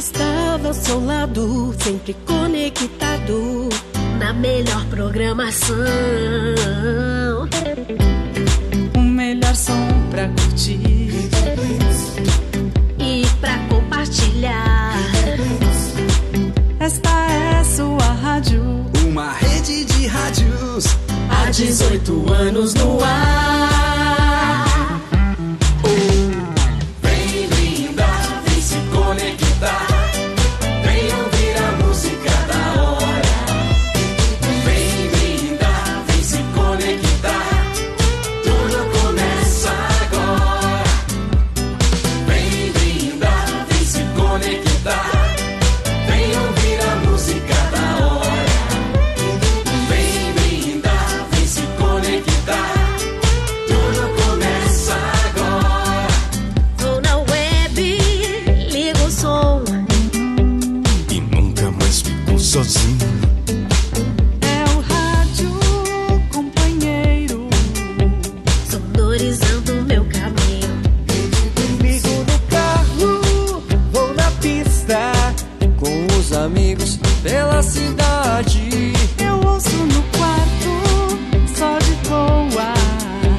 estava ao seu lado, sempre conectado na melhor programação. O melhor som pra curtir e pra compartilhar. Esta é sua rádio, uma rede de rádios há 18 anos no ar. sozinho. É o rádio companheiro, sonorizando meu caminho. Comigo no carro, vou na pista, com os amigos pela cidade. Eu ouço no quarto, só de boa,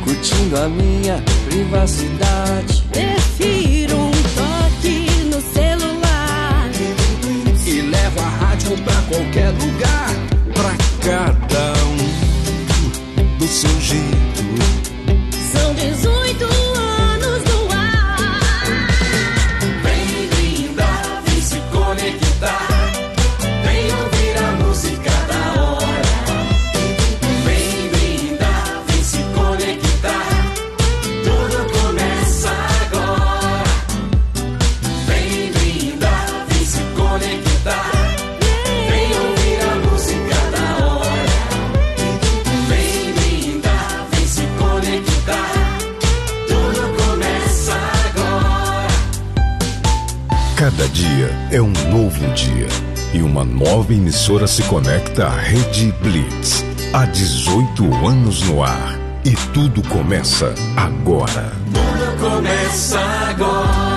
curtindo a minha privacidade. Prefiro qualquer lugar, pra cada um do seu jeito. Cada dia é um novo dia e uma nova emissora se conecta à Rede Blitz. Há 18 anos no ar e tudo começa agora. Tudo começa agora.